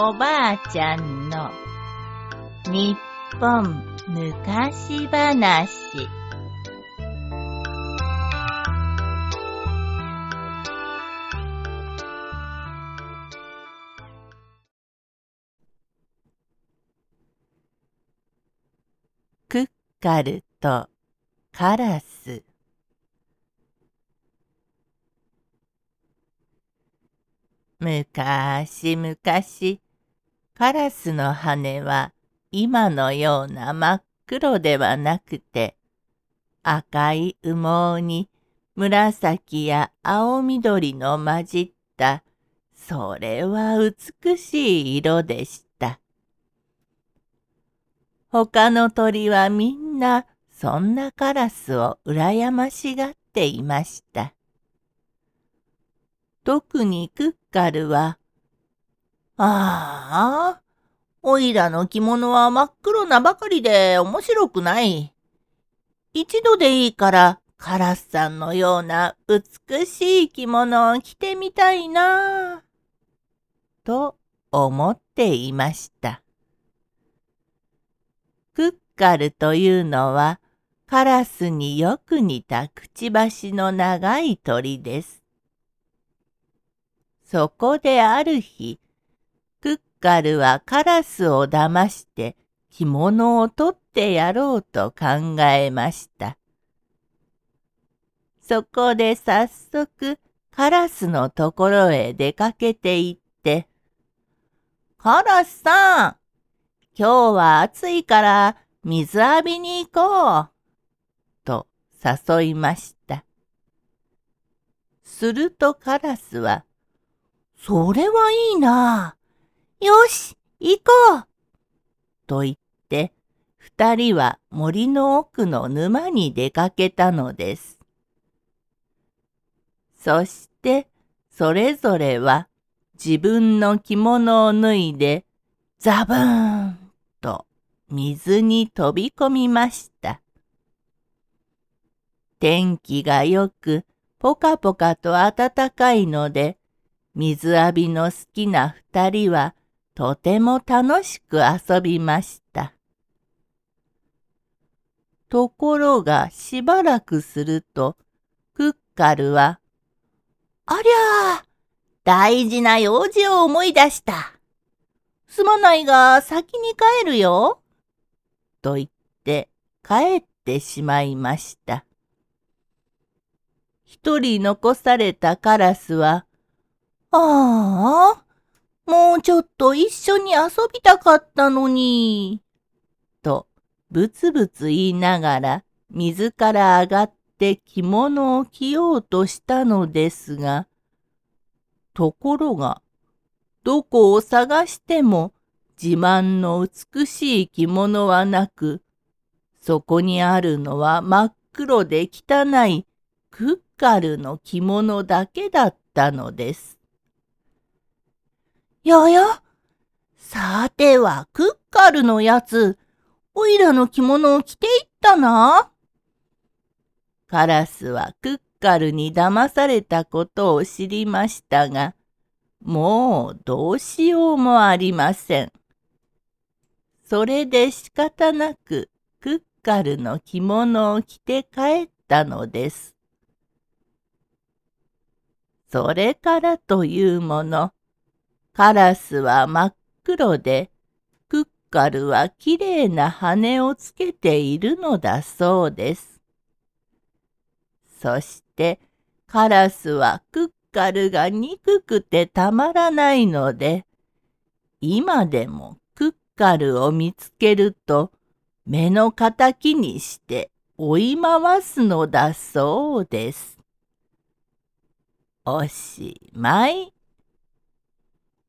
おばあちゃんの日本昔話。クッカルとカラス。むかしむかし、カラスの羽は今のような真っ黒ではなくて、赤い羽毛に紫や青緑の混じった、それは美しい色でした。他の鳥はみんなそんなカラスを羨ましがっていました。特にクッカルは、ああ、おいらの着物は真っ黒なばかりで面白くない。一度でいいからカラスさんのような美しい着物を着てみたいなと思っていました。クッカルというのはカラスによく似たくちばしの長い鳥です。そこである日、カルはカラスを騙して着物を取ってやろうと考えました。そこで早速カラスのところへ出かけて行って、カラスさん、今日は暑いから水浴びに行こう。と誘いました。するとカラスは、それはいいな。よし、行こう。と言って、二人は森の奥の沼に出かけたのです。そして、それぞれは自分の着物を脱いで、ザブーンと水に飛び込みました。天気がよく、ぽかぽかと暖かいので、水浴びの好きな二人はとても楽しく遊びました。ところがしばらくすると、クッカルは、ありゃあ、大事な用事を思い出した。すまないが先に帰るよ。と言って帰ってしまいました。一人残されたカラスは、ああ、もうちょっと一緒に遊びたかったのに。と、ぶつぶつ言いながら、水から上がって着物を着ようとしたのですが、ところが、どこを探しても自慢の美しい着物はなく、そこにあるのは真っ黒で汚いクッカルの着物だけだったのです。ややさてはクッカルのやつ、おいらの着物を着ていったな。カラスはクッカルに騙されたことを知りましたが、もうどうしようもありません。それで仕方なくクッカルの着物を着て帰ったのです。それからというもの、カラスは真っ黒で、クッカルはきれいな羽をつけているのだそうです。そしてカラスはクッカルが憎くてたまらないので、今でもクッカルを見つけると目の敵にして追い回すのだそうです。おしまい。